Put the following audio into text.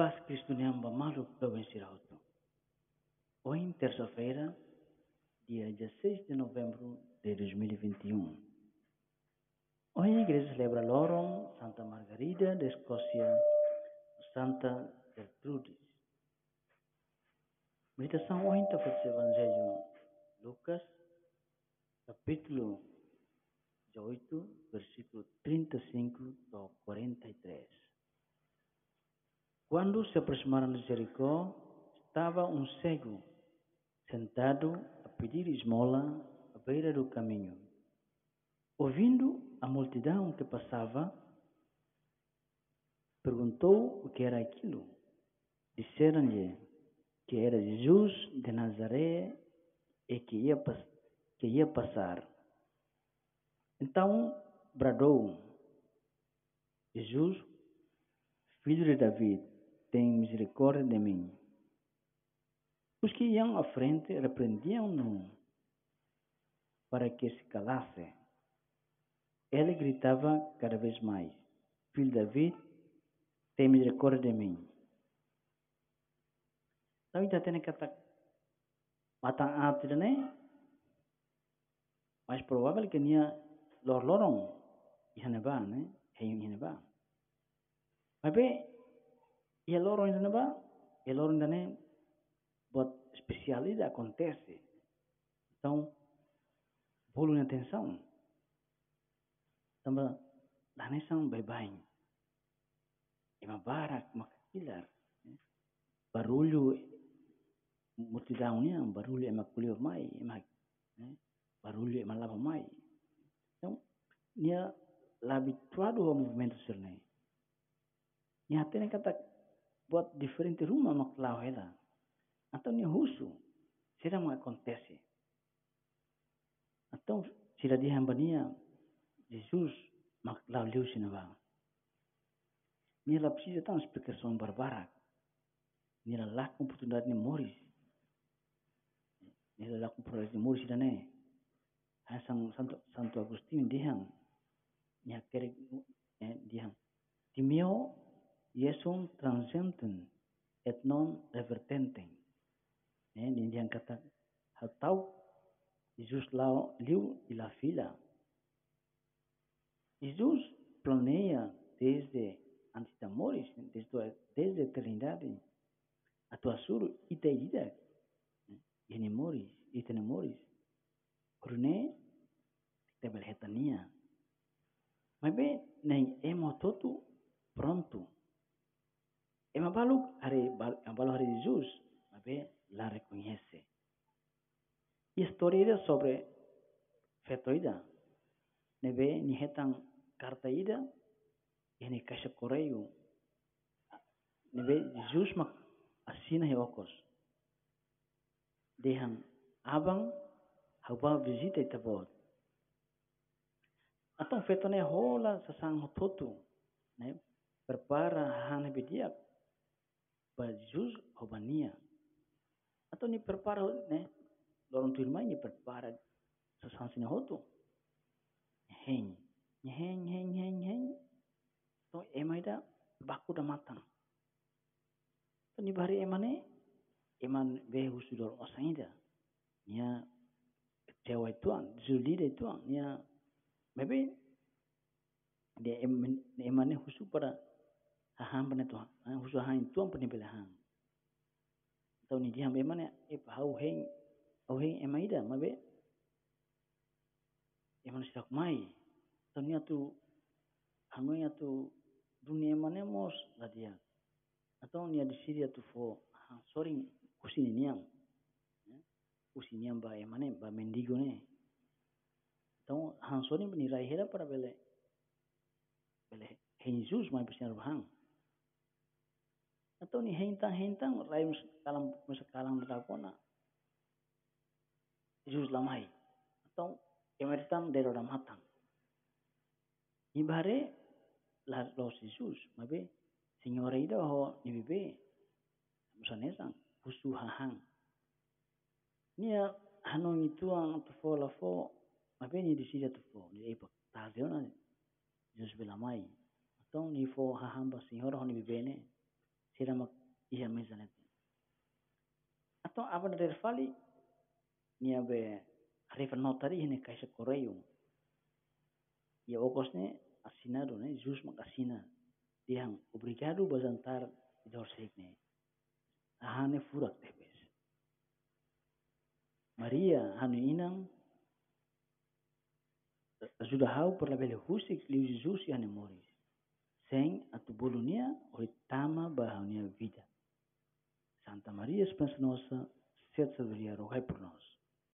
paz Cristo Nyamba Malu Província Alto. Hoje, terça-feira, dia 16 de novembro de 2021. Hoje a igreja celebra Loron Santa Margarida da Escócia, Santa Gertrudes. Meditação hoje está feita Evangelho Lucas, capítulo 18, versículo 35 a 43. Quando se aproximaram de Jericó, estava um cego sentado a pedir esmola à beira do caminho. Ouvindo a multidão que passava, perguntou o que era aquilo. Disseram-lhe que era Jesus de Nazaré e que ia, que ia passar. Então bradou: Jesus, filho de David, tem misericórdia de mim. Os que iam à frente repreendiam-no para que se calasse. Ele gritava cada vez mais: Filho David, tem misericórdia de mim. Tem que estar matang ati ne mais provável que nia lor ihane ba ne hei ba mas be ia lorong ihane ba ia lorong dane buat especialidade acontece. Então bolu atenção. Tambah dane sang bye bye ima barak makakilar barulho multidão ni ang barulho é maculio mai é mag barulho é malava mai então nia habituado ao movimento serne nia tem kata buat diferente rumah maklau ela atau nia husu. Será mau acontece atau sila di hamba nia Jesus maklau liu sinaba nia lapsi datang explicação barbarak nia laku oportunidade ni moris ni la ku pro ni mursi dane ha sang santo santo agustin dihang ni akere dihang timio yesum transentem et non revertentem ne ni dihang kata hatau Jesus lao liu e la fila Jesus planeia desde antes da desde desde a eternidade a tua suru iteidade ini moris, itene moris. Kurune, te belhetania. Mas bem, nem emo todo pronto. Balu hari balu hari mas bem, la reconhece. História sobre fetoida. Nebe ni hetang carta ida, ini kasih koreyu. Nebe Jesus mak asina he okos dehang abang haba visita itabot. Atong feto ne hola sa sang hototu. Ne prepara hane bidiak. Ba juz hobania. Atau ni prepara ne lorong tu ni prepara sa sang sine hotu. Heng. Heng heng heng heng. To emaida baku da matang. To ni bari emane iman be husudor osaida nia cewa tuan zuli de tuan nia maybe de iman husu pada haham pada tuan. Husu hain tuan pada bela hang. Tau ni dia iman e pau heng au heng emaida maybe iman sidak mai. Tau nia tu hangoi tu dunia mana mos ladia atau nia di Syria tu fo sorry usi ni niang. Usi niang ba e mane ba mendigo ne tong hang soni bani rai hera para bele bele Jesus mai pesan hang atau ni hentang hentang rai kalam masa kalang da kona Jesus lamai atau emeritam dero dam hatang ibare la los Jesus mabe signore ida ho ni bibe. Musanesang husu hahang. Nia hanong itu ang tufo la fo, mabe ni di sida tufo, ni epa tazio na Yesus bila mai. Atong ni fo hahang ba singhora honi bibene, siramak iha mezanet. Atau apa dari fali nia be refa notari hine kaisa koreyo. Ia okosne assinado ne jus mak assina. Dihang obrigado bazantar idorsekne. Ahane furak tebes. Maria hanu inang sudah hau per labele husik liu Jesus ya moris. sem a turbulência ou tama barra vida. Santa Maria, Espanha Nossa, sede saberia, rogai por nós.